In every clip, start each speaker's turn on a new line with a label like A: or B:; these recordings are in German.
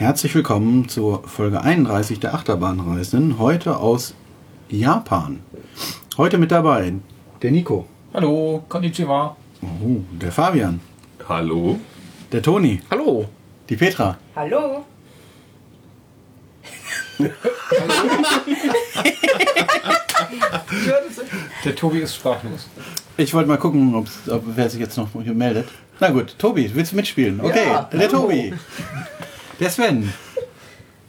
A: Herzlich willkommen zur Folge 31 der Achterbahnreisenden, heute aus Japan. Heute mit dabei der Nico,
B: Hallo, konnichiwa.
A: oh, der Fabian,
C: Hallo?
A: der Toni,
B: Hallo.
A: die Petra.
D: Hallo?
B: Der Tobi ist sprachlos.
A: Ich wollte mal gucken, ob, wer sich jetzt noch hier meldet. Na gut, Tobi, willst du mitspielen? Okay,
D: Ja,
A: der Tobi. Der Sven.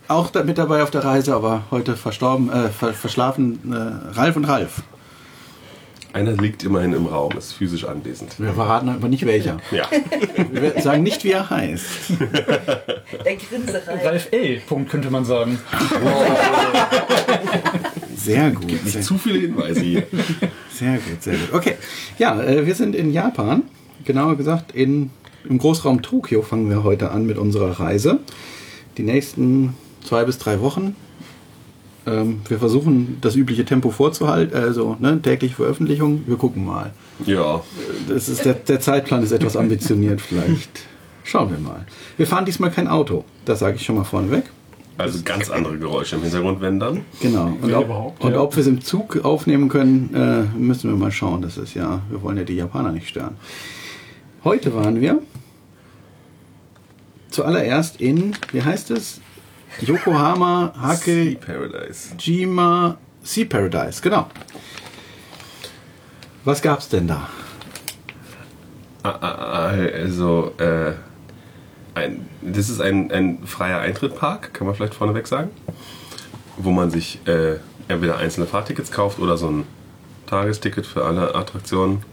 A: Auch da, mit dabei auf der Reise, aber heute verstorben, äh, ver, verschlafen äh, Ralf und Ralf.
C: Einer liegt immerhin im Raum, ist physisch anwesend.
A: Wir verraten aber nicht welcher.
C: Ja.
A: Wir sagen nicht, wie er heißt.
D: Der Grinserei.
B: Ralf L. Punkt könnte man sagen.
A: Sehr gut.
C: Nicht zu viele Hinweise hier.
A: Sehr gut, sehr gut. Okay, ja, äh, wir sind in Japan. Genauer gesagt, in, im Großraum Tokio fangen wir heute an mit unserer Reise. Die nächsten zwei bis drei Wochen. Ähm, wir versuchen, das übliche Tempo vorzuhalten, also ne, tägliche Veröffentlichung. Wir gucken mal.
C: Ja.
A: Das ist der, der Zeitplan ist etwas ambitioniert vielleicht. Schauen wir mal. Wir fahren diesmal kein Auto. Das sage ich schon mal vorneweg.
C: Also ganz andere Geräusche im Hintergrund, wenn dann.
A: Genau. Und ob, und ob wir es im Zug aufnehmen können, äh, müssen wir mal schauen. Das ist ja, wir wollen ja die Japaner nicht stören. Heute waren wir zuallererst in, wie heißt es? Yokohama
C: Sea
A: Hake
C: Paradise.
A: Jima Sea Paradise, genau. Was gab's denn da?
C: Ah, ah, ah, Also, äh, ein, das ist ein, ein freier Eintrittpark, kann man vielleicht vorneweg sagen. Wo man sich äh, entweder einzelne Fahrtickets kauft oder so ein Tagesticket für alle Attraktionen.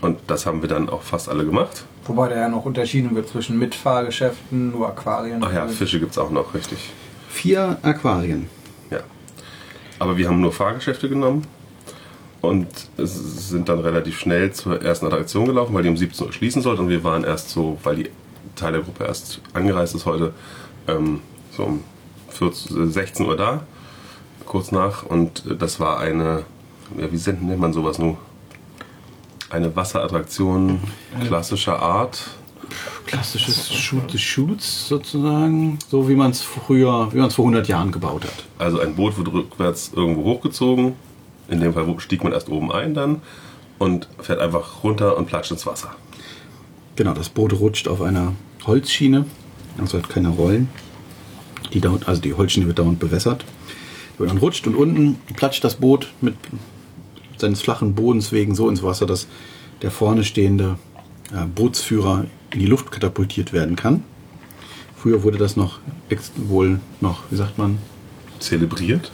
C: Und das haben wir dann auch fast alle gemacht.
E: Wobei da ja noch unterschieden wird zwischen Mitfahrgeschäften, nur Aquarien.
C: Ach ja, Fische gibt es auch noch, richtig.
A: Vier Aquarien.
C: Ja. Aber wir haben nur Fahrgeschäfte genommen und sind dann relativ schnell zur ersten Attraktion gelaufen, weil die um 17 Uhr schließen sollte und wir waren erst so, weil die Teil der Gruppe erst angereist ist heute, ähm, so um 14, 16 Uhr da, kurz nach und äh, das war eine, ja, wie nennt man sowas nun? Eine Wasserattraktion klassischer Art.
A: Klassisches Shoot the Shoots sozusagen, so wie man es früher, wie man es vor 100 Jahren gebaut hat.
C: Also ein Boot wird rückwärts irgendwo hochgezogen. In dem Fall stieg man erst oben ein dann und fährt einfach runter und platscht ins Wasser.
A: Genau, das Boot rutscht auf einer Holzschiene, also hat keine Rollen. Die dauert, also die Holzschiene wird dauernd bewässert. Die dann rutscht und unten platscht das Boot mit seines flachen Bodens wegen so ins Wasser, dass der vorne stehende äh, Bootsführer in die Luft katapultiert werden kann. Früher wurde das noch wohl noch, wie sagt man,
C: Zelebriert?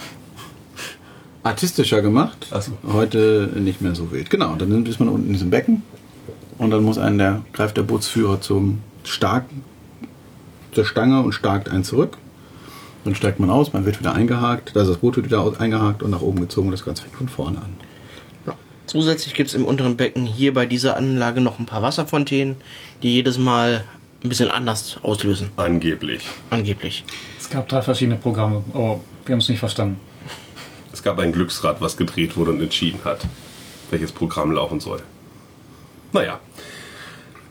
A: artistischer gemacht.
C: Ach so.
A: Heute nicht mehr so wild. Genau, dann ist man unten in diesem Becken und dann muss einen der, greift der Bootsführer zum Starken zur Stange und starkt einen zurück. Dann steigt man aus, man wird wieder eingehakt, da ist das Boot wird wieder eingehakt und nach oben gezogen und das Ganze fängt von vorne an.
F: Zusätzlich gibt es im unteren Becken hier bei dieser Anlage noch ein paar Wasserfontänen, die jedes Mal ein bisschen anders auslösen.
C: Angeblich.
F: Angeblich.
B: Es gab drei verschiedene Programme, aber wir haben es nicht verstanden.
C: Es gab ein Glücksrad, was gedreht wurde und entschieden hat, welches Programm laufen soll. Naja,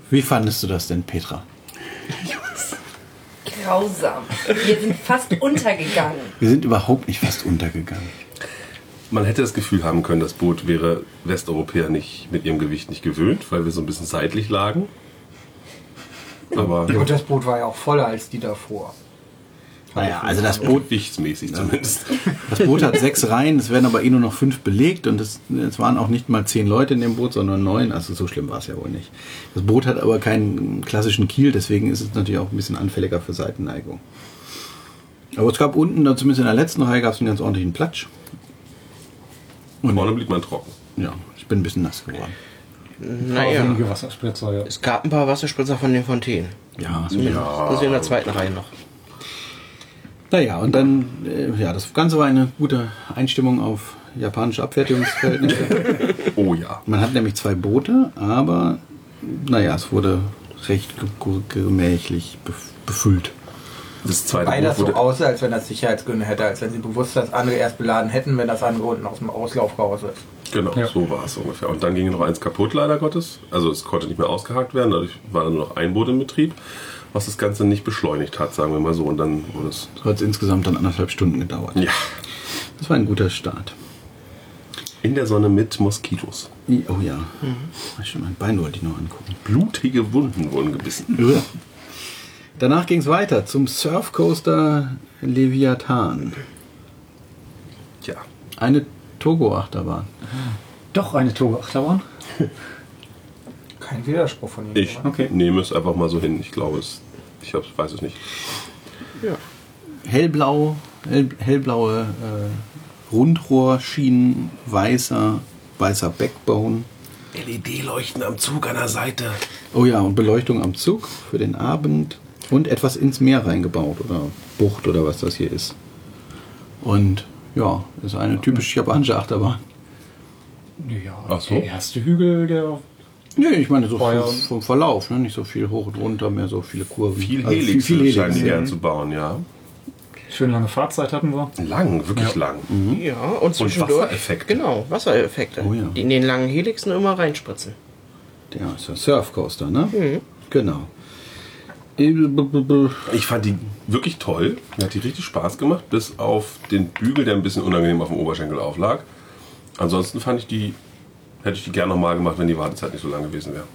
A: Wie fandest du das denn, Petra?
D: Grausam. Wir sind fast untergegangen.
A: Wir sind überhaupt nicht fast untergegangen.
C: Man hätte das Gefühl haben können, das Boot wäre Westeuropäer nicht mit ihrem Gewicht nicht gewöhnt, weil wir so ein bisschen seitlich lagen. Aber
E: Und das Boot war ja auch voller als die davor.
A: Naja, also das Boot,
C: gewichtsmäßig zumindest.
A: das Boot hat sechs Reihen, es werden aber eh nur noch fünf belegt und es, es waren auch nicht mal zehn Leute in dem Boot, sondern neun. Also so schlimm war es ja wohl nicht. Das Boot hat aber keinen klassischen Kiel, deswegen ist es natürlich auch ein bisschen anfälliger für Seitenneigung. Aber es gab unten, dann zumindest in der letzten Reihe, gab es einen ganz ordentlichen Platsch. Und
C: Vorne blieb man trocken.
A: ja, ich bin ein bisschen nass geworden.
B: Naja. Wenige Wasserspritzer, ja.
F: es gab ein paar Wasserspritzer von den Fontänen.
A: Ja,
F: Zumindest das in der zweiten Reihe noch.
A: Naja, und dann, äh, ja, das Ganze war eine gute Einstimmung auf japanische Abfertigungsverhältnisse.
C: Oh ja.
A: Man hat nämlich zwei Boote, aber naja, es wurde recht ge- ge- gemächlich bef- befüllt.
C: Das zweite
E: Weil das so aussah, als wenn das Sicherheitsgründe hätte, als wenn sie bewusst das andere erst beladen hätten, wenn das andere unten aus dem Auslauf raus ist.
C: Genau,
B: Ja.
C: so war es ungefähr. Und dann ging noch eins kaputt, leider Gottes. Also es konnte nicht mehr ausgehakt werden, dadurch war dann nur noch ein Boot in Betrieb. was das Ganze nicht beschleunigt hat, sagen wir mal so. Und dann wurde es.
A: So hat es insgesamt dann anderthalb Stunden gedauert.
C: Ja.
A: Das war ein guter Start.
C: In der Sonne mit Moskitos.
A: Oh ja. Stimmt, mein Bein wollte ich noch angucken.
C: Blutige Wunden wurden gebissen.
A: Ja. Danach ging es weiter zum Surfcoaster Leviathan.
C: Ja.
A: Eine Togo-Achterbahn.
B: Doch eine Togo-Achterbahn.
E: Kein Widerspruch von ihm.
C: Ich?
B: Okay.
C: nehme es einfach mal so hin. Ich glaube es. Ich weiß es nicht.
A: Hellblau, hell, hellblaue äh, Rundrohrschienen, weißer, weißer Backbone.
C: LED-Leuchten am Zug an der Seite.
A: Oh ja, und Beleuchtung am Zug für den Abend und etwas ins Meer reingebaut oder Bucht oder was das hier ist. Und ja, ist eine typisch japanische Achterbahn.
B: Ja,
C: Ach so.
B: der erste Hügel, der
A: Nee, ich meine so
B: ja-
A: vom, vom Verlauf, ne? nicht so viel hoch und runter, mehr so viele Kurven.
C: Viel
A: Also
C: Helix
A: viel, viel
C: scheinen die
A: Helix.
C: gern zu bauen, ja.
B: schön lange Fahrzeit hatten wir.
C: Lang, wirklich lang.
F: Ja, und zwischendurch.
C: Wassereffekte.
F: Genau, Wassereffekte.
A: Oh ja.
F: Die in den langen Helixen immer reinspritzen.
A: Ja, ist ja Surfcoaster, ne?
C: Mhm.
A: Genau.
C: Ich fand die wirklich toll. Mir hat die richtig Spaß gemacht, bis auf den Bügel, der ein bisschen unangenehm auf dem Oberschenkel auflag. Ansonsten fand ich die, hätte ich die gerne nochmal gemacht, wenn die Wartezeit nicht so lang gewesen wäre.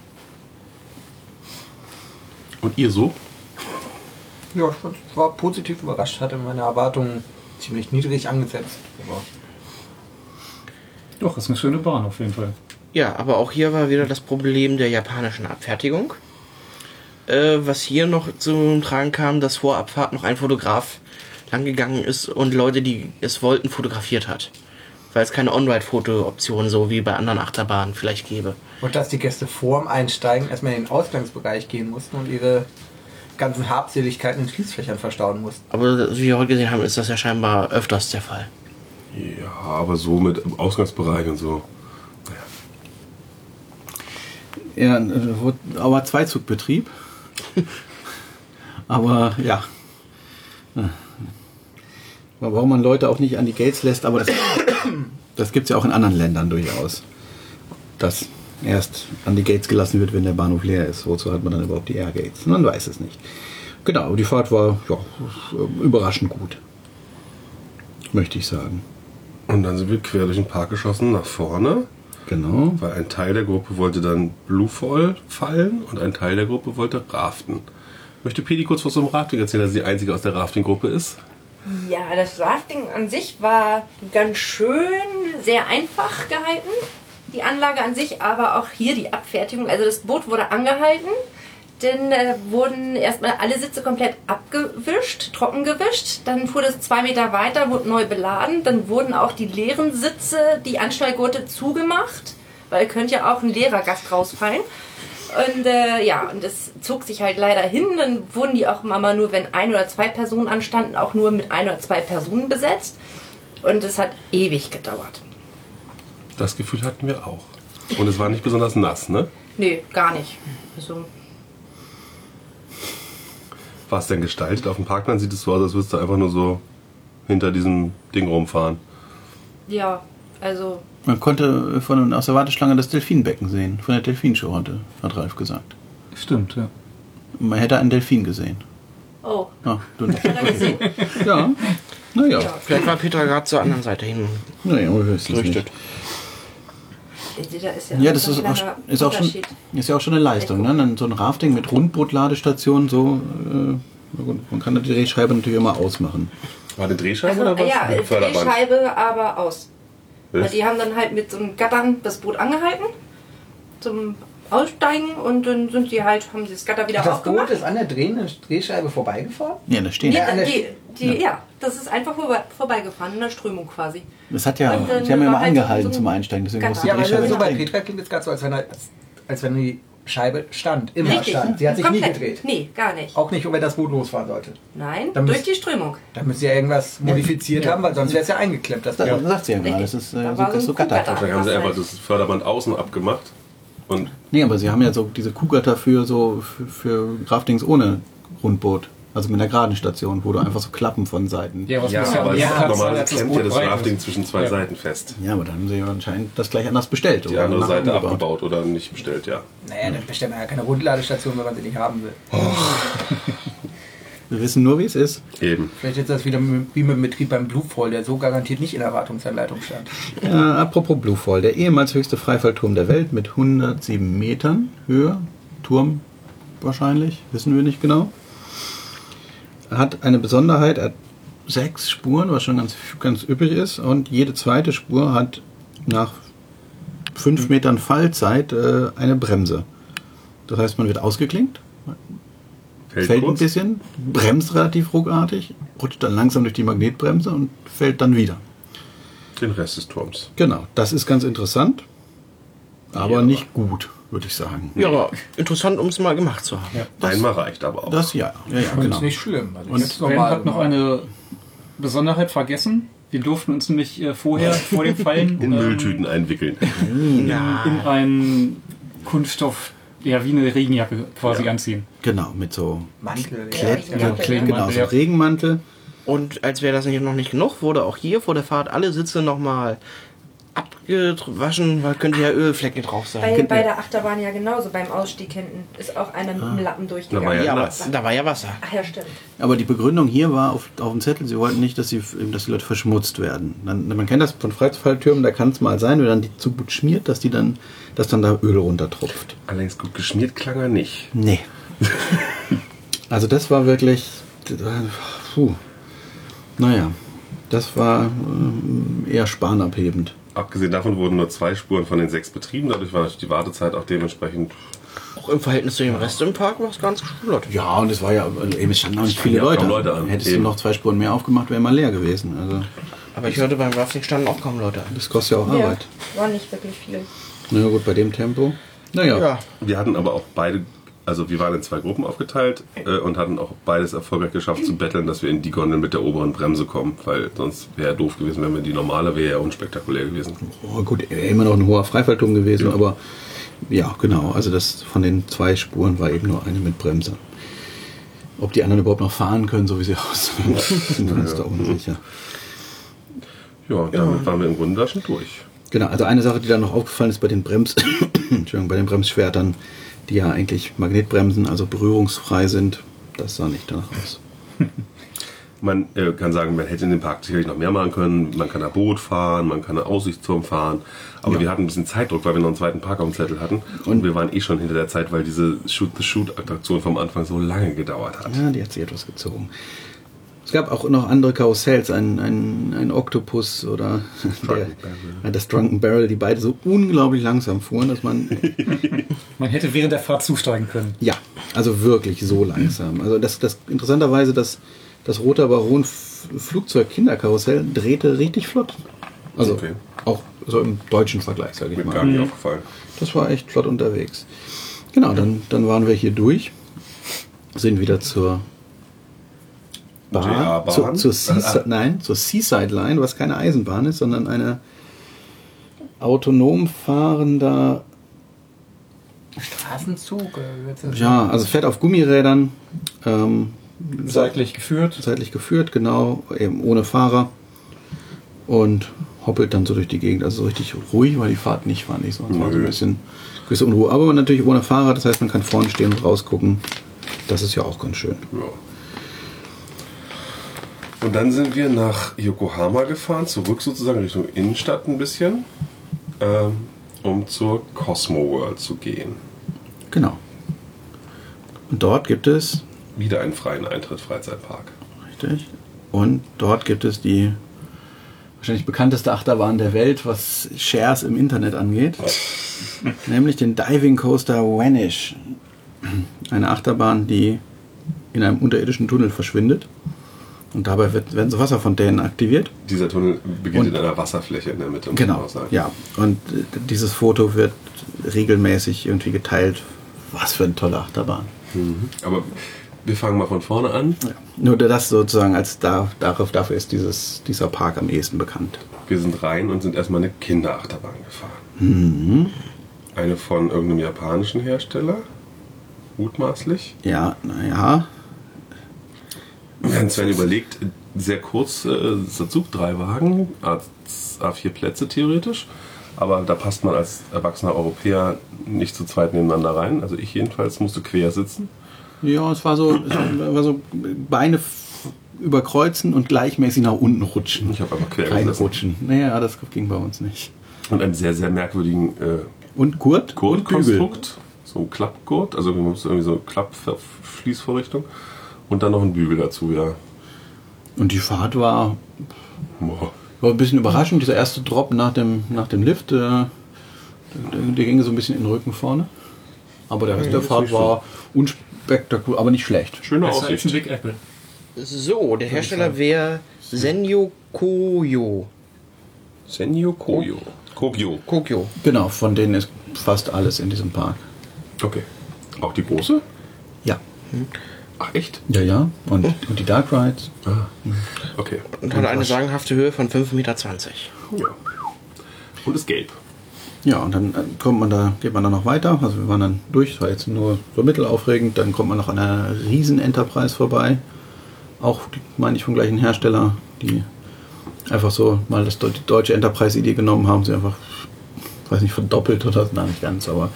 C: Und ihr so?
E: Ja, ich war positiv überrascht. Hatte meine Erwartungen ziemlich niedrig angesetzt. Aber
B: Doch, ist eine schöne Bahn auf jeden Fall.
F: Ja, aber auch hier war wieder das Problem der japanischen Abfertigung. Äh, was hier noch zum Tragen kam, dass vor Abfahrt noch ein Fotograf langgegangen ist und Leute, die es wollten, fotografiert hat. Weil es keine On-Ride-Foto-Option so wie bei anderen Achterbahnen vielleicht gäbe.
E: Und dass die Gäste vorm Einsteigen erstmal in den Ausgangsbereich gehen mussten und ihre ganzen Habseligkeiten in Schließfächern verstauen mussten.
F: Aber wie wir heute gesehen haben, ist das ja scheinbar öfters der Fall.
C: Ja, aber so mit im Ausgangsbereich und so.
A: Ja, äh, wurde- aber Zweizugbetrieb. aber ja. Warum man Leute auch nicht an die Gates lässt, aber das, das gibt es ja auch in anderen Ländern durchaus. Dass erst an die Gates gelassen wird, wenn der Bahnhof leer ist. Wozu hat man dann überhaupt die Airgates? Man weiß es nicht. Genau, die Fahrt war ja, überraschend gut. Möchte ich sagen.
C: Und dann sind wir quer durch den Park geschossen nach vorne,
A: Genau.
C: weil ein Teil der Gruppe wollte dann Bluefall fallen und ein Teil der Gruppe wollte raften. Möchte Pedi kurz was zum Rafting erzählen, dass sie die einzige aus der Rafting-Gruppe ist?
D: Ja, das Rafting an sich war ganz schön, sehr einfach gehalten. Die Anlage an sich, aber auch hier die Abfertigung. Also das Boot wurde angehalten, dann äh, wurden erstmal alle Sitze komplett abgewischt, trocken gewischt. Dann fuhr das zwei Meter weiter, wurde neu beladen. Dann wurden auch die leeren Sitze, die Anstellgurte zugemacht, weil könnte ja auch ein leerer Gast rausfallen. Und äh, ja, und das zog sich halt leider hin. Dann wurden die auch immer nur, wenn ein oder zwei Personen anstanden, auch nur mit ein oder zwei Personen besetzt. Und es hat ewig gedauert.
C: Das Gefühl hatten wir auch. Und es war nicht besonders nass, ne?
D: Nee, gar nicht. Also,
C: War es denn gestaltet? Auf dem Parkplan sieht es so aus, als würdest du einfach nur so hinter diesem Ding rumfahren.
D: ja, also
A: Man konnte von aus der Warteschlange das Delfinbecken sehen. Von der Delfinshow hatte, hat Ralf gesagt.
B: Stimmt, ja.
A: Man hätte einen Delfin gesehen.
D: Oh,
A: Ah, du nicht.
D: hat er gesehen?
A: Ja. Naja.
D: Ja.
F: Vielleicht war Peter gerade zur anderen Seite hin
A: Naja, wir wissen es nicht.
D: Da ist ja,
A: Ja, das ist auch, ist, auch schon, ist ja auch schon eine Leistung. Ne? Dann So ein Rafting mit Rundbootladestation, so. Äh, man kann die Drehscheibe natürlich immer ausmachen.
C: War eine Drehscheibe
D: Also,
C: oder was?
D: ja,
C: Förderband?
D: Drehscheibe, aber aus. Weil die haben dann halt mit so einem Gattern das Boot angehalten zum Aussteigen und dann sind die halt, haben sie das Gatter wieder
E: Das Boot
D: aufgemacht.
E: ist an der drehenden Drehscheibe vorbeigefahren?
A: Ja, da stehen.
E: An der
D: die, die,
A: Ja.
D: ja. das ist einfach vorbe vorbeigefahren in der Strömung quasi.
A: Das hat ja,
D: Und
A: sie haben ja immer
D: halt so
A: angehalten zum Einsteigen, deswegen muss die
E: Ja, aber
A: Drehscheibe
E: so bei. Petra klingt es gerade so, als wenn, er, als, als wenn die Scheibe stand. Immer
D: Richtig.
E: stand. Sie hat sich
D: Komplett.
E: nie gedreht.
D: Nee, gar nicht.
E: Auch nicht, wenn das Boot losfahren sollte.
D: Nein,
E: Dann
D: durch
E: müsst-
D: die Strömung.
E: Da müssen sie ja irgendwas modifiziert
A: Ja.
E: haben, weil sonst wäre es ja eingeklemmt, das
A: Da,
E: Boot.
A: sagt sie ja gerade,
D: Richtig.
A: das ist, äh,
D: Da
A: so, das
D: so
A: Gatter.
C: Vielleicht haben sie einfach das Förderband außen abgemacht. Und
A: Nee, aber sie haben ja so diese Kuhgatter für so für, für Raftings ohne Rundboot. Also mit einer geraden Station, wo du einfach so Klappen von Seiten.
B: Ja, was
C: Ja,
B: ja
C: aber ja, normal klemmt ja das Rafting zwischen zwei
B: Ja.
C: Seiten fest.
A: Ja, aber dann haben sie anscheinend das gleich anders bestellt.
C: Die
A: oder
C: andere Seite
A: umgebaut.
C: abgebaut oder nicht bestellt, ja.
E: Naja, dann bestellt man ja keine Rundladestation, wenn man sie nicht haben will.
A: Wir wissen nur, wie es ist.
C: Eben.
E: Vielleicht ist das wieder mit- wie mit dem Betrieb beim Bluefall, der so garantiert nicht in der Wartungsanleitung stand.
A: Ja, apropos Bluefall, der ehemals höchste Freifallturm der Welt mit 107 Metern Höhe, Turm wahrscheinlich, wissen wir nicht genau, hat eine Besonderheit, er hat sechs Spuren, was schon ganz, ganz üppig ist, und jede zweite Spur hat nach fünf Metern Fallzeit äh, eine Bremse. Das heißt, man wird ausgeklinkt,
C: Fällt,
A: fällt ein bisschen, bremst relativ ruckartig, rutscht dann langsam durch die Magnetbremse und fällt dann wieder.
C: Den Rest des Turms.
A: Genau, das ist ganz interessant, aber
C: Ja.
A: nicht gut, würde ich sagen.
F: Ja, aber interessant, um es mal gemacht zu haben.
C: Einmal reicht aber auch.
A: Das ja, ja, ja
E: Und
A: genau.
E: ist nicht schlimm. Also
A: Und
E: ich
B: Sven hat noch eine Besonderheit vergessen. Wir durften uns nämlich äh, vorher, vor dem Fallen,
C: in
B: ähm,
C: Mülltüten einwickeln.
B: in einen Kunststoff, ja, wie eine Regenjacke quasi
C: Ja.
B: anziehen.
A: Genau, mit so
E: Mantel.
A: Klett,
D: Ja,
A: genau,
B: Regenmantel,
A: so. Regenmantel.
F: Und als wäre das nicht- noch nicht genug, wurde auch hier vor der Fahrt alle Sitze nochmal abgewaschen, weil könnte ja Ölflecke drauf sein.
D: Bei, bei der Achterbahn ja genauso. Beim Ausstieg hinten ist auch einer mit dem Lappen
C: Da war
D: durchgegangen.
F: ja, aber
C: nass.
F: da war ja Wasser.
D: Ach ja, stimmt.
A: Aber die Begründung hier war auf, auf dem Zettel, sie wollten nicht, dass, sie, dass die Leute verschmutzt werden. Dann, man kennt das von Freifalltürmen, da kann es mal sein, wenn dann die zu gut schmiert, dass, die dann, dass dann da Öl runtertropft.
C: Allerdings gut geschmiert klang er nicht.
A: Nee. also das war wirklich. Puh. Naja, das war ähm, eher spanabhebend.
C: Abgesehen davon wurden nur zwei Spuren von den sechs betrieben. Dadurch war die Wartezeit auch dementsprechend.
F: Auch im Verhältnis zu dem Rest im Park war es ganz flott.
A: Ja, und es war ja, eben, es standen auch nicht viele
C: Ja,
A: Leute.
C: Leute an.
A: Hättest du
C: Eben.
A: noch zwei Spuren mehr aufgemacht, wäre mal leer gewesen. Also
F: Aber ich hörte beim Rafting standen auch kaum Leute.
A: das kostet ja auch
D: Ja,
A: Arbeit.
D: war nicht wirklich viel.
A: Na ja, gut, bei dem Tempo. Naja,
F: Ja,
C: Wir hatten aber auch beide, also wir waren in zwei Gruppen aufgeteilt äh, und hatten auch beides erfolgreich geschafft zu betteln, dass wir in die Gondel mit der oberen Bremse kommen, weil sonst wäre doof gewesen, wenn wir die normale wäre ja unspektakulär gewesen.
A: oh, gut, immer noch ein hoher Freifallturm gewesen, aber ja, genau. Also das von den zwei Spuren war eben nur eine mit Bremse. Ob die anderen überhaupt noch fahren können, so wie sie aussehen, sind wir uns da unsicher.
C: Ja, damit waren wir im Grunde da schon durch.
A: Genau, also eine Sache, die da noch aufgefallen ist bei den Brems, Entschuldigung, bei den Bremsschwertern, die ja eigentlich Magnetbremsen, also berührungsfrei sind, das sah nicht danach aus.
C: Man äh, kann sagen, man hätte in dem Park sicherlich noch mehr machen können. Man kann da Boot fahren, man kann da Aussichtsturm fahren. Aber wir hatten ein bisschen Zeitdruck, weil wir noch einen zweiten Park auf dem Zettel hatten. Und, wir waren eh schon hinter der Zeit, weil diese Shoot-the-Shoot-Attraktion vom Anfang so lange gedauert hat.
A: Ja, die hat sich etwas gezogen. Es gab auch noch andere Karussells, ein, ein, ein Oktopus oder der, das Drunken Barrel, die beide so unglaublich langsam fuhren, dass man,
B: Man hätte während der Fahrt zusteigen können.
A: ja, also wirklich so langsam. Also das, das interessanterweise, das, das Roter Baron Flugzeug Kinderkarussell drehte richtig flott. Also
C: Okay.
A: auch so im deutschen Vergleich, sage ich
C: Mir
A: mal.
C: gar nicht aufgefallen.
A: Das war echt flott unterwegs. Genau, dann, dann waren wir hier durch, sind wieder zur Bahn, zur, zur Seaside, nein, zur Seaside Line, was keine Eisenbahn ist, sondern eine autonom fahrender,
E: Straßenzug? Das
A: ja, also fährt auf Gummirädern, ähm,
B: Seitlich geführt.
A: seitlich geführt, genau, eben ohne Fahrer und hoppelt dann so durch die Gegend. Also so richtig ruhig war die Fahrt nicht, fand ich. Sonst war so ein bisschen gewisse Unruhe. Aber natürlich ohne Fahrer, das heißt, man kann vorne stehen und rausgucken. Das ist ja auch ganz schön.
C: Ja. Und dann sind wir nach Yokohama gefahren, zurück sozusagen Richtung Innenstadt ein bisschen, ähm, um zur Cosmo World zu gehen.
A: Genau. Und dort gibt es,
C: Wieder einen freien Eintritt Freizeitpark.
A: richtig, und dort gibt es die wahrscheinlich bekannteste Achterbahn der Welt, was Shares im Internet angeht. nämlich den Diving Coaster Vanish. Eine Achterbahn, die in einem unterirdischen Tunnel verschwindet. Und dabei wird, werden so Wasserfontänen aktiviert.
C: Dieser Tunnel beginnt
A: Und-
C: in einer Wasserfläche in der Mitte,
A: Genau, ja. Und äh, dieses Foto wird regelmäßig irgendwie geteilt. Was für eine tolle Achterbahn.
C: Aber wir fangen mal von vorne an.
A: Nur das sozusagen als da, darauf, dafür ist dieses, dieser Park am ehesten bekannt.
C: Wir sind rein und sind erstmal eine Kinderachterbahn gefahren.
A: Mhm.
C: Eine von irgendeinem japanischen Hersteller, mutmaßlich.
A: Ja, naja.
C: Wenn Sven überlegt, sehr kurz, äh, Zug, drei Wagen, A- A4 Plätze theoretisch, aber da passt man als erwachsener Europäer nicht zu zweit nebeneinander rein. Also ich jedenfalls musste quer sitzen.
A: Ja, es war so, es war so Beine überkreuzen und gleichmäßig nach unten rutschen.
C: Ich habe einfach quer
A: Keine
C: gesessen.
A: rutschen. Naja, das ging bei uns nicht.
C: Und einen sehr, sehr merkwürdigen äh,
A: Und Gurt?
C: Gurtkonstrukt. So ein Klappgurt, also man muss irgendwie so eine Klappschließvorrichtung. Und dann noch ein Bügel dazu, ja.
A: Und die Fahrt war,
C: Boah.
A: war ein bisschen überraschend. Dieser erste Drop nach dem, nach dem Lift, äh, der, der ging so ein bisschen in den Rücken vorne. Aber der Rest der Fahrt war unspektakulär, aber nicht schlecht.
C: Schöne
B: Besser als ein
C: Aussicht.
B: Big Apple.
F: So, der Hersteller wäre Senyo Koyo.
C: Senyo Koyo. Kogyo.
F: Kokyo.
A: Genau, von denen ist fast alles in diesem Park.
C: Okay. Auch die große?
A: Ja.
C: Ach, echt?
A: Ja, ja. Und, und die Dark Rides.
C: Ah. Okay.
F: Und hat eine sagenhafte Höhe von 5,20 Meter.
C: Ja. Und ist gelb.
A: Ja, und dann äh, kommt man da, geht man da noch weiter. Also wir waren dann durch, es war jetzt nur so mittelaufregend. Dann kommt man noch an einer riesen Enterprise vorbei. Auch, meine ich, vom gleichen Hersteller, die einfach so mal das, die deutsche Enterprise-Idee genommen haben. Sie einfach, weiß nicht, verdoppelt oder so, nein, nicht ganz, aber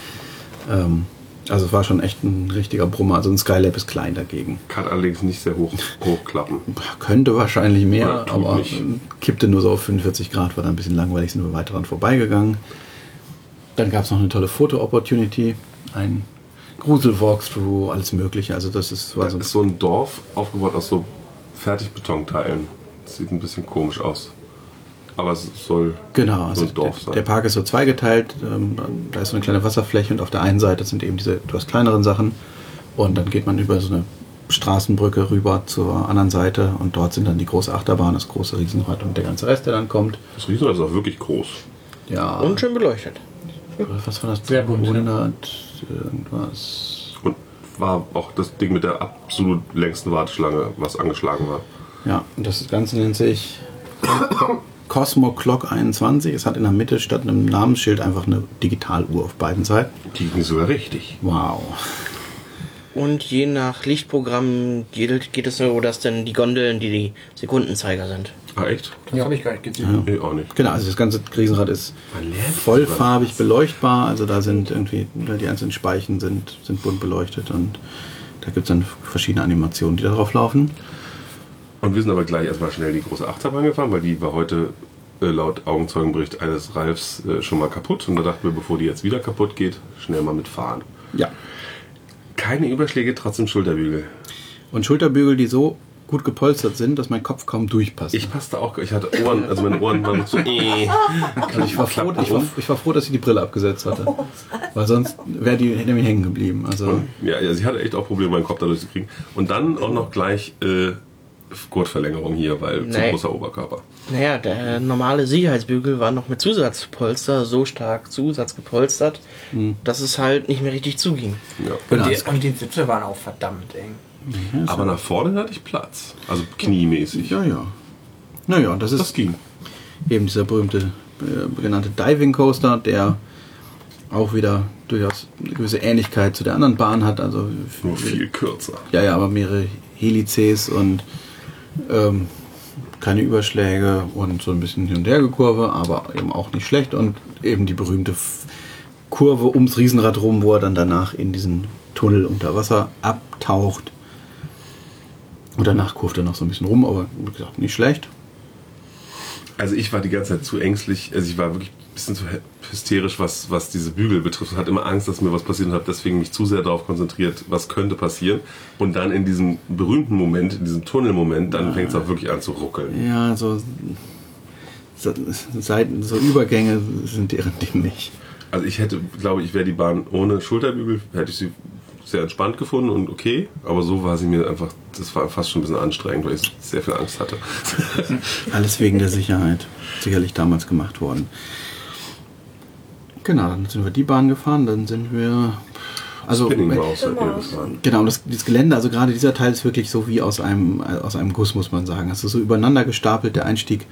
A: ähm, also es war schon echt ein richtiger Brummer. Also ein Skylab ist klein dagegen.
C: Kann allerdings nicht sehr hoch hochklappen.
A: Könnte wahrscheinlich mehr,
C: Ja,
A: aber
C: nicht.
A: kippte nur so auf 45 Grad, war dann ein bisschen langweilig, sind wir weiter dran vorbeigegangen. Dann gab es noch eine tolle Foto-Opportunity, ein Grusel-Walkthrough, alles mögliche. Also das ist, war
C: Das
A: so
C: ist so ein Dorf aufgebaut aus so Fertigbetonteilen. Sieht ein bisschen komisch aus. Aber es soll
A: Genau,
C: so
A: also
C: ein Dorf
A: der,
C: sein.
A: der Park ist so zweigeteilt. Ähm, da ist so eine kleine Wasserfläche und auf der einen Seite sind eben diese etwas kleineren Sachen. Und dann geht man über so eine Straßenbrücke rüber zur anderen Seite und dort sind dann die große Achterbahn, das große Riesenrad und der ganze Rest, der dann kommt.
C: das Riesenrad ist auch wirklich groß.
A: Ja,
F: Und schön beleuchtet.
A: was war das?
B: Sehr bunt, ja.
A: 100 irgendwas.
C: Und war auch das Ding mit der absolut längsten Warteschlange, was angeschlagen war.
A: Ja, und das Ganze nennt sich Cosmo Clock 21. Es hat in der Mitte statt einem Namensschild einfach eine Digitaluhr auf beiden Seiten.
C: Die ging sogar richtig.
A: Wow.
F: Und je nach Lichtprogramm geht, geht es so, dass dann die Gondeln, die die Sekundenzeiger sind.
C: Ah, echt?
E: Das habe ich gar nicht gesehen.
C: Nee, auch nicht.
A: Genau, also das ganze Riesenrad ist vollfarbig beleuchtbar. Also da sind irgendwie, die einzelnen Speichen sind, sind bunt beleuchtet und da gibt es dann verschiedene Animationen, die da drauf laufen.
C: Und wir sind aber gleich erstmal schnell die große Achterbahn gefahren, weil die war heute äh, laut Augenzeugenbericht eines Ralfs äh, schon mal kaputt. Und da dachten wir, bevor die jetzt wieder kaputt geht, schnell mal mitfahren.
A: Ja.
C: Keine Überschläge, trotzdem Schulterbügel.
A: Und Schulterbügel, die so gut gepolstert sind, dass mein Kopf kaum durchpasst.
C: Ich passte auch, ich hatte Ohren, also meine Ohren waren so, äh,
A: Also ich, war froh, ich, war, ich war froh, dass sie die Brille abgesetzt hatte. Weil sonst wäre die hätte nämlich hängen geblieben. Also
C: Ja, ja, sie hatte echt auch Probleme, meinen Kopf dadurch zu kriegen. Und dann auch noch gleich äh, Gurtverlängerung hier, weil zu
F: Nee.
C: großer Oberkörper.
F: Naja, der normale Sicherheitsbügel war noch mit Zusatzpolster so stark zusatzgepolstert, dass es halt nicht mehr richtig zuging.
C: Ja.
A: Genau.
E: Und, die, und die Sitze waren auch verdammt eng.
C: Aber nach vorne hatte ich Platz. Also kniemäßig.
A: ja, ja. Naja, das ist
C: Das ging.
A: eben dieser berühmte äh, genannte Diving Coaster, der auch wieder durchaus eine gewisse Ähnlichkeit zu der anderen Bahn hat. Also
C: Nur viel kürzer.
A: Ja, ja, aber mehrere Helices und ähm, keine Überschläge und so ein bisschen hin und her gekurve, aber eben auch nicht schlecht und eben die berühmte Kurve ums Riesenrad rum, wo er dann danach in diesen Tunnel unter Wasser abtaucht. Und danach kurft er noch so ein bisschen rum, aber wie gesagt, nicht schlecht.
C: Also ich war die ganze Zeit zu ängstlich. Also ich war wirklich ein bisschen zu hysterisch, was, was diese Bügel betrifft. Und hatte immer Angst, dass mir was passiert und habe deswegen mich zu sehr darauf konzentriert, was könnte passieren. Und dann in diesem berühmten Moment, in diesem Tunnelmoment, dann fängt es auch wirklich an zu ruckeln.
A: Ja, so, so, Seiten, so Übergänge sind deren Ding nicht.
C: Also ich hätte, glaube ich, wäre die Bahn ohne Schulterbügel, hätte ich sie sehr entspannt gefunden und okay. Aber so war sie mir einfach, das war fast schon ein bisschen anstrengend, weil ich sehr viel Angst hatte.
A: Alles wegen der Sicherheit. Sicherlich damals gemacht worden. Genau, dann sind wir die Bahn gefahren, dann sind wir. Also, genau, das, das Gelände, also gerade dieser Teil ist wirklich so wie aus einem, aus einem Guss, muss man sagen. Also so übereinander gestapelt, der Einstieg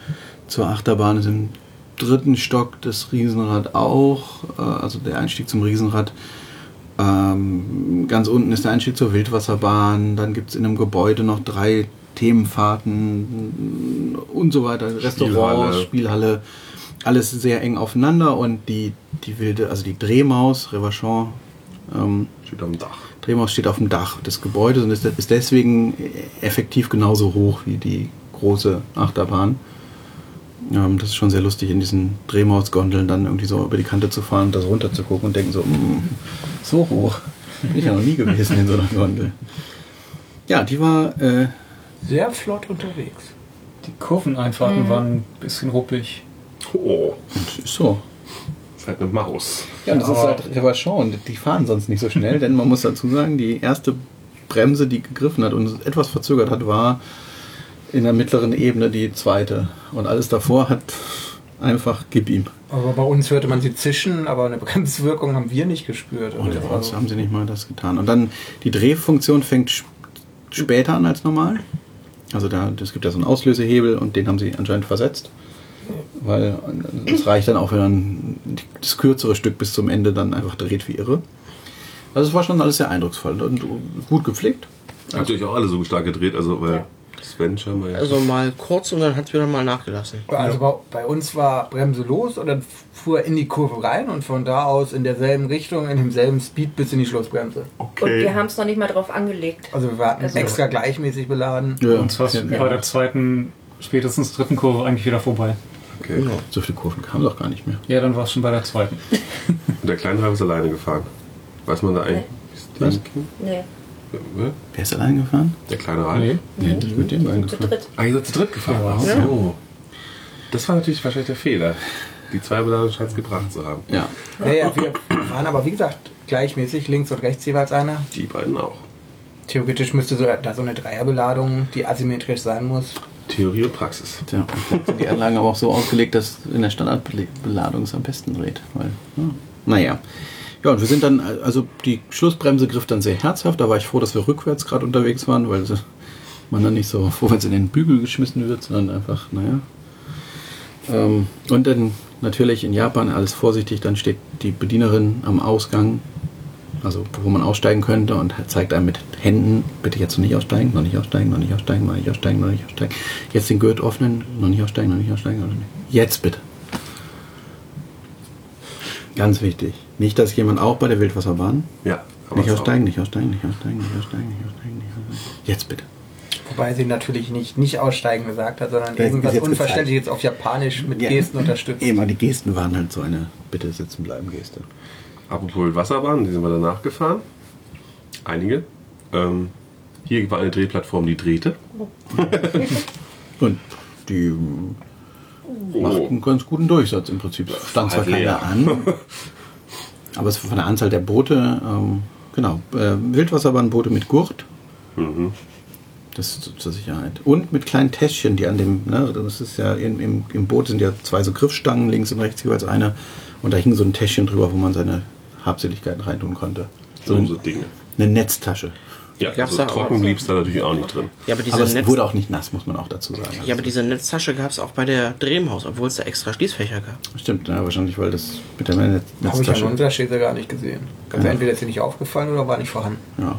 A: zur Achterbahn ist im dritten Stock, das Riesenrad auch, äh, also der Einstieg zum Riesenrad. Ähm, ganz unten ist der Einstieg zur Wildwasserbahn, dann gibt es in einem Gebäude noch drei Themenfahrten und so weiter, Restaurants,
C: Spielhalle.
A: Spielhalle, alles sehr eng aufeinander und die, die wilde, also die Drehmaus, Revachon, ähm,
C: Steht am Dach.
A: Drehmaus steht auf dem Dach des Gebäudes und ist, ist deswegen effektiv genauso hoch wie die große Achterbahn. Ähm, das ist schon sehr lustig, in diesen Drehmausgondeln dann irgendwie so über die Kante zu fahren und das runter zu gucken und denken so, "Mm, so hoch. Bin ich ja noch nie gewesen in so einer Gondel. Ja, die war, äh,
E: Sehr flott unterwegs.
B: Die Kurveneinfahrten waren ein bisschen ruppig.
C: Oh,
A: ist so.
C: ist halt eine Maus.
A: Ja, das ist
B: Aber-
A: halt Revachon. Die fahren sonst nicht so schnell, denn man muss dazu sagen, die erste Bremse, die gegriffen hat und etwas verzögert hat, war in der mittleren Ebene die zweite. Und alles davor hat einfach gib ihm.
E: Aber bei uns hörte man sie zischen, aber eine Bremswirkung haben wir nicht gespürt.
A: Und bei uns haben sie nicht mal das getan. Und dann die Drehfunktion fängt später an als normal. Also da, es gibt ja so einen Auslösehebel und den haben sie anscheinend versetzt. Weil es reicht dann auch, wenn man das kürzere Stück bis zum Ende dann einfach dreht wie irre. Also es war schon alles sehr eindrucksvoll und gut gepflegt.
C: Natürlich auch alle so stark gedreht, also weil Sven schon mal.
F: Also mal kurz und dann hat es wieder mal nachgelassen.
E: also bei, uns war Bremse los und dann fuhr er in die Kurve rein und von da aus in derselben Richtung, in demselben Speed bis in die Schlussbremse.
D: Und wir haben es noch nicht mal drauf angelegt.
E: Also wir warten
D: Also-
E: extra gleichmäßig beladen.
A: Ja,
B: Und zwar
A: ja,
B: bei der zweiten, spätestens dritten Kurve eigentlich wieder vorbei.
C: Okay.
A: so viele Kurven kamen doch gar nicht mehr.
B: Ja, dann war es schon bei der zweiten.
C: Und der kleine Halb ist alleine gefahren. Weiß man da eigentlich?
A: Was?
D: Nee,
C: Ne?
A: Wer ist allein gefahren?
C: Der kleine Ralf.
B: Nee.
A: Nee, ich mit dem
D: zu
A: eingefahren.
D: dritt.
C: Ah, ihr seid zu dritt gefahren. Ach so. Das war natürlich wahrscheinlich der Fehler. Die zwei Beladungen scheint es gebracht zu haben.
A: Ja.
E: Ja, ja, wir waren aber wie gesagt gleichmäßig, links und rechts jeweils einer.
C: Die beiden auch.
E: Theoretisch müsste so, da so eine Dreierbeladung, die asymmetrisch sein muss.
C: Theorie und Praxis.
A: Tja, sind die Anlagen aber auch so ausgelegt, dass in der Standardbeladung es am besten dreht. Weil, ja. Naja. Ja, und wir sind dann, also die Schlussbremse griff dann sehr herzhaft. Da war ich froh, dass wir rückwärts gerade unterwegs waren, weil man dann nicht so vorwärts in den Bügel geschmissen wird, sondern einfach, naja. Ähm, und dann natürlich in Japan alles vorsichtig, dann steht die Bedienerin am Ausgang, also wo man aussteigen könnte und zeigt einem mit Händen, bitte jetzt noch nicht aussteigen, noch nicht aussteigen, noch nicht aussteigen, noch nicht aussteigen, noch nicht aussteigen. Jetzt den Gurt öffnen, noch nicht aussteigen, noch nicht aussteigen. Noch nicht. Jetzt bitte. Ganz wichtig. Nicht, dass jemand auch bei der Wildwasserbahn
C: Ja.
A: nicht aussteigen, nicht aussteigen, nicht aussteigen, nicht aussteigen, nicht aussteigen, nicht aussteigen. Jetzt bitte.
E: Wobei sie natürlich nicht nicht aussteigen gesagt hat, sondern
A: Das
E: irgendwas
A: jetzt
E: Unverständliches auf Japanisch mit
A: Ja.
E: Gesten unterstützt.
A: Eben, die Gesten waren halt so eine Bitte sitzen bleiben Geste.
C: Apropos Wasserbahn, die sind wir danach gefahren. Einige. Ähm, hier war eine Drehplattform, die drehte.
A: Und die macht einen ganz guten Durchsatz im Prinzip. Stand zwar keiner an, aber es von der Anzahl der Boote, ähm, genau, äh, Wildwasserbahnboote mit Gurt.
C: Mhm.
A: Das ist zur Sicherheit. Und mit kleinen Täschchen, die an dem, ne, das ist ja im, im, im Boot sind ja zwei so Griffstangen, links und rechts jeweils eine. Und da hing so ein Täschchen drüber, wo man seine Habseligkeiten reintun konnte.
C: So,
A: So
C: so Dinge.
A: eine Netztasche.
C: Ja,
F: Gab's
C: also trocken blieb es da natürlich auch nicht drin.
F: Ja, aber diese,
A: Aber es
F: Netz
A: wurde auch nicht nass, muss man auch dazu sagen.
F: ja, aber diese Netztasche gab es auch bei der Drehmaus, obwohl es da extra Schließfächer gab.
A: Stimmt, ja, wahrscheinlich, weil das mit der Netz
E: Habe ich an
A: Netztasche.
E: Unterschiede gar nicht gesehen. Also
A: Ja.
E: entweder ist sie nicht aufgefallen oder war nicht vorhanden.
A: Ja.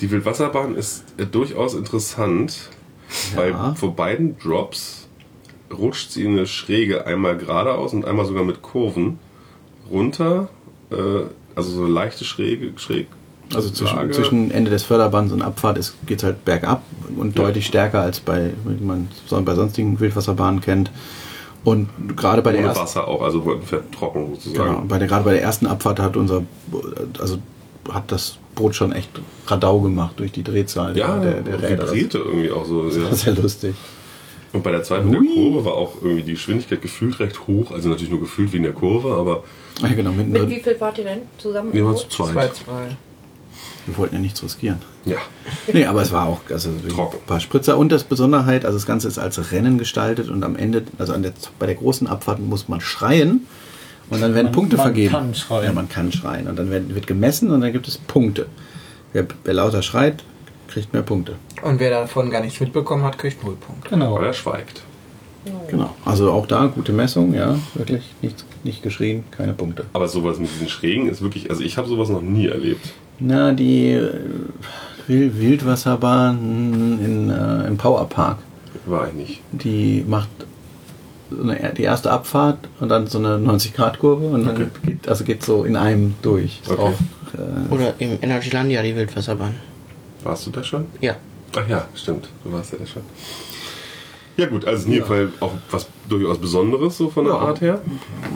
C: Die Wildwasserbahn ist äh, durchaus interessant, weil vor beiden Drops rutscht sie in eine Schräge einmal geradeaus und einmal sogar mit Kurven runter. Äh, also so eine leichte Schräge, schräg.
A: Also zwischen, zwischen Ende des Förderbands und Abfahrt geht es halt bergab und
C: Ja.
A: deutlich stärker als bei, wie man bei sonstigen Wildwasserbahnen kennt. Und gerade bei der
C: ohne
A: ersten,
C: Wasser auch, also fährt trocken sozusagen.
A: genau, bei der, gerade bei der ersten Abfahrt hat unser, also hat das Boot schon echt Radau gemacht durch die Drehzahl
C: Ja,
A: der, der Räder. Das
C: irgendwie auch so. Ja.
A: war sehr lustig.
C: Und bei der zweiten der. Kurve war auch irgendwie die Geschwindigkeit gefühlt recht hoch. Also natürlich nur gefühlt wie in der Kurve, aber
A: Ja, genau,
D: Mit wie
A: mittendrin.
D: viel wart ihr denn zusammen?
C: wir waren zu zweit.
E: 2-2.
A: Wir wollten ja nichts riskieren.
C: Ja.
A: Nee, aber es war auch also
C: Trocken.
A: ein paar Spritzer. Und das Besonderheit, also das Ganze ist als Rennen gestaltet und am Ende, also an der, bei der großen Abfahrt muss man schreien und dann werden
B: Man-
A: Punkte
B: man
A: vergeben.
B: kann schreien.
A: Ja, man kann schreien. Und dann wird, wird gemessen und dann gibt es Punkte. Wer, wer lauter schreit, kriegt mehr Punkte.
E: Und wer davon gar nichts mitbekommen hat, kriegt null Punkte.
B: Genau.
C: Weil er schweigt.
A: Genau. Also auch da gute Messung, ja, wirklich nicht, nicht geschrien, keine Punkte.
C: Aber sowas mit diesen Schrägen ist wirklich, also ich habe sowas noch nie erlebt.
A: Na, die, äh, Wildwasserbahn in, äh, im Powerpark.
C: War ich nicht.
A: Die macht so eine, die erste Abfahrt und dann so eine 90-Grad-Kurve und dann
C: Okay.
A: geht, also geht so in einem durch.
C: Okay.
A: Auch, äh,
F: Oder im Energylandia die Wildwasserbahn.
C: Warst du da schon?
F: Ja.
C: Ach ja, stimmt. Du warst ja da schon. Ja gut, also in jedem Fall auch was durchaus Besonderes so von der
A: Ja.
C: Art her.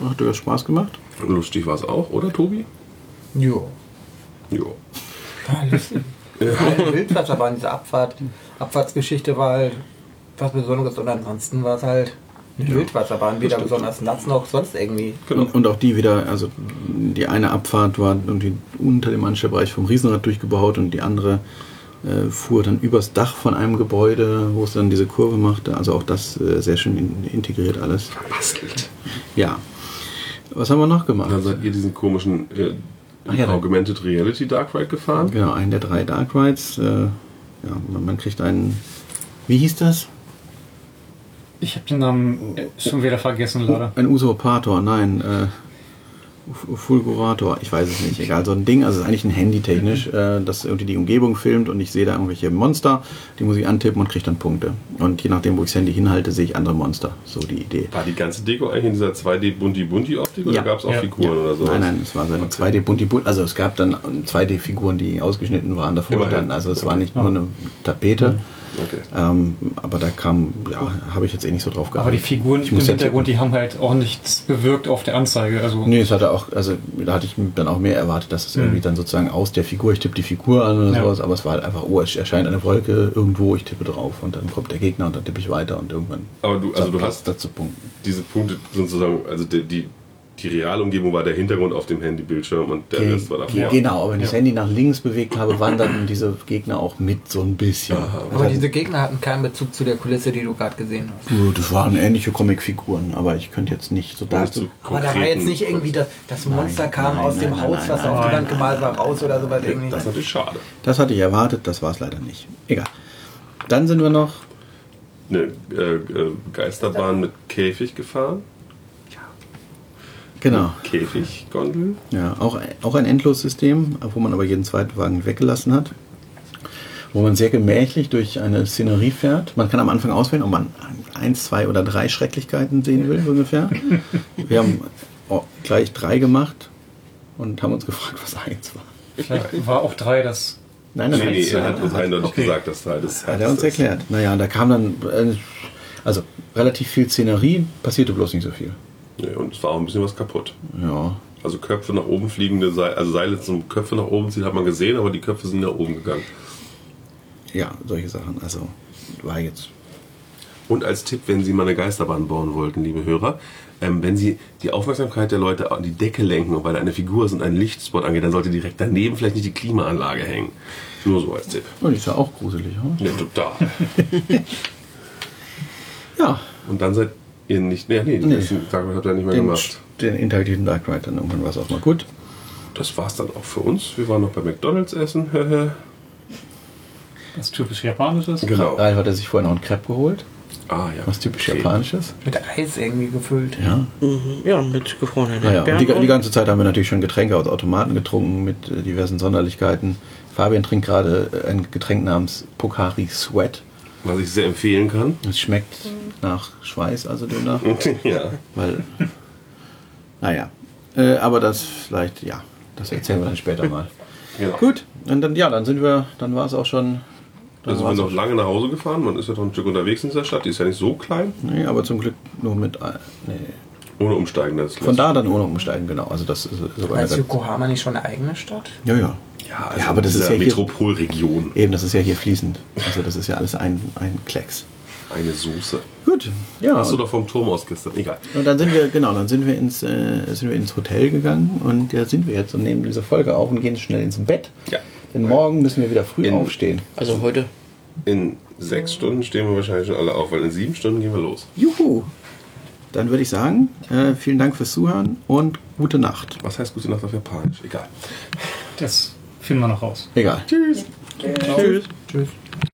A: hat durchaus Spaß gemacht.
C: Lustig war es auch, oder Tobi?
E: Jo.
C: Jo.
E: Keine Wildwasserbahn, diese Abfahrt, Abfahrtsgeschichte war halt was Besonderes und ansonsten war es halt eine Wildwasserbahn, weder besonders nass noch sonst irgendwie.
C: Genau.
A: Und, und auch die wieder, also die eine Abfahrt war irgendwie unter dem Anstellbereich vom Riesenrad durchgebaut und die andere äh, fuhr dann übers Dach von einem Gebäude, wo es dann diese Kurve machte. Also auch das äh, sehr schön in, integriert alles.
C: Bastelt.
A: Ja. Was haben wir noch gemacht?
C: Dann seid ihr diesen komischen äh,
A: Ach ja, dann-
C: Augmented Reality Dark Ride gefahren.
A: Genau, einen der drei Dark Rides. Äh, ja, man, man kriegt einen. Wie hieß das?
B: Ich habe den Namen äh, schon wieder vergessen, leider.
A: Ein Usurpator, nein. Äh, Fulgurator, ich weiß es nicht, egal, so ein Ding, also es ist eigentlich ein Handy technisch, äh, das irgendwie die Umgebung filmt und ich sehe da irgendwelche Monster, die muss ich antippen und kriege dann Punkte. Und je nachdem, wo ich das Handy hinhalte, sehe ich andere Monster. So die Idee.
C: War die ganze Deko eigentlich in dieser 2D Bunti Bunti Optik oder
A: Ja.
C: gab es auch
B: Ja.
C: Figuren oder so?
A: Nein, nein, es war so eine 2D bunti bunt, also es gab dann 2D-Figuren, die ausgeschnitten waren davor
C: Immerhin.
A: dann, also es war nicht nur eine Tapete,
C: Okay.
A: ähm, aber da kam, ja, habe ich jetzt eh nicht so drauf geachtet.
B: Aber die Figuren
A: Ich
B: im Hintergrund, die haben halt auch nichts bewirkt auf der Anzeige. Also
A: Nee, es hatte auch, also da hatte ich dann auch mehr erwartet, dass es irgendwie dann sozusagen aus der Figur, ich tippe die Figur an oder
B: Ja.
A: sowas, aber es war halt einfach, oh, es erscheint eine Wolke irgendwo, ich tippe drauf und dann kommt der Gegner und dann tippe ich weiter und irgendwann
C: Aber du, also du hast
A: dazu Punkten.
C: diese Punkte sozusagen, also die, die, die reale Umgebung war der Hintergrund auf dem Handybildschirm und der Rest war davor.
A: Genau, aber wenn ich das Handy nach links bewegt habe, wandern diese Gegner auch mit so ein bisschen.
E: Aber diese Gegner hatten keinen Bezug zu der Kulisse, die du gerade gesehen hast.
A: Das waren ähnliche Comicfiguren, aber ich könnte jetzt nicht so dazu.
E: Aber da war jetzt nicht irgendwie das, das Monster
A: Nein,
E: kam
A: nein,
E: aus dem
A: nein,
E: Haus,
A: nein,
E: was
A: nein,
E: auf die Wand gemalt war, raus oder sowas irgendwie.
C: Das ist natürlich schade.
A: Das hatte ich erwartet, das war es leider nicht. Egal. Dann sind wir noch
C: Eine äh, äh, Geisterbahn mit Käfig gefahren.
A: Genau.
C: Käfiggondel.
A: Ja, auch, auch ein Endlossystem, wo man aber jeden zweiten Wagen weggelassen hat. Wo man sehr gemächlich durch eine Szenerie fährt. Man kann am Anfang auswählen, ob man eins, zwei oder drei Schrecklichkeiten sehen will, so ungefähr. Wir haben oh, gleich drei gemacht und haben uns gefragt, was eins war.
B: vielleicht war auch drei das.
A: Nein, nein,
C: Nee,
A: nein.
C: nee, er hat uns eindeutig
B: okay.
C: gesagt, dass Teil des
A: hat er uns erklärt. Naja, da kam dann, äh, also relativ viel Szenerie, passierte bloß nicht so viel.
C: Nee, und es war auch ein bisschen was kaputt.
A: Ja,
C: Also Köpfe nach oben fliegende Seile, also Seile zum Köpfe nach oben ziehen, hat man gesehen, aber die Köpfe sind nach oben gegangen.
A: ja, solche Sachen. Also war jetzt
C: Und als Tipp, wenn Sie mal eine Geisterbahn bauen wollten, liebe Hörer, ähm, wenn Sie die Aufmerksamkeit der Leute an die Decke lenken weil da eine Figur ist und ein Lichtspot angeht, dann sollte direkt daneben vielleicht nicht die Klimaanlage hängen. Nur so als Tipp.
A: oh, die ist ja auch gruselig, oder?
C: Ja, total.
A: Ja,
C: Und dann seid ihr nicht. Nee, nee,
A: Nee.
C: nee. Tag habt ihr nicht mehr
A: den,
C: gemacht.
A: den interaktiven Dark Ride, dann irgendwann war es auch mal gut.
C: Das war's dann auch für uns. Wir waren noch bei McDonalds essen.
B: Das typisch Japanisches.
C: genau.
A: Ralf hat er sich vorher noch einen Crepe geholt,
C: Ah ja.
A: was typisch
C: Okay.
A: Japanisches.
E: Mit Eis irgendwie gefüllt.
A: Ja.
F: Mhm. Ja, mit gefrorenen
A: und
F: Erdbeeren.
A: die, die ganze Zeit haben wir natürlich schon Getränke aus Automaten getrunken mit äh, diversen Sonderlichkeiten. Fabian trinkt gerade äh, ein Getränk namens Pokari Sweat.
C: Was ich sehr empfehlen kann.
A: Es schmeckt nach Schweiß, also Döner.
C: ja.
A: Weil, naja, äh, aber das vielleicht, ja, das erzählen wir dann später mal.
C: Genau.
A: Gut, und dann, ja, dann sind wir, dann war es auch schon. Dann
C: Also wir
A: war's
C: sind
A: auch
C: noch lange nach Hause gefahren. Man ist ja doch ein Stück unterwegs in dieser Stadt. Die ist ja nicht so klein.
A: Nee, aber zum Glück nur mit. äh, Nee.
C: Ohne Umsteigen. Das
A: Von da dann ohne umsteigen, genau. Also das ist sogar
E: Als Yokohama nicht schon eine eigene Stadt?
A: Ja, ja.
C: Ja, also
A: Ja, aber das ist ja hier-
C: Metropolregion.
A: Eben, das ist ja hier fließend. Also das ist ja alles ein, ein Klecks.
C: Eine Soße.
A: Gut, ja.
C: Hast du doch vom Turm aus gestern. Egal.
A: und dann sind wir, genau, dann sind wir ins, äh, sind wir ins Hotel gegangen und da sind wir jetzt und nehmen diese Folge auf und gehen schnell ins Bett.
C: Ja.
A: Denn morgen müssen wir wieder früh
C: In-
A: aufstehen.
F: Also heute.
C: In sechs Stunden stehen wir wahrscheinlich schon alle auf, weil in sieben Stunden gehen wir los.
A: Juhu! Dann würde ich sagen, äh, vielen Dank fürs Zuhören und gute Nacht.
C: Was heißt gute Nacht auf Japanisch? Egal.
B: Das finden wir noch raus.
A: Egal.
C: Tschüss.
A: Tschüss.
E: Tschüss.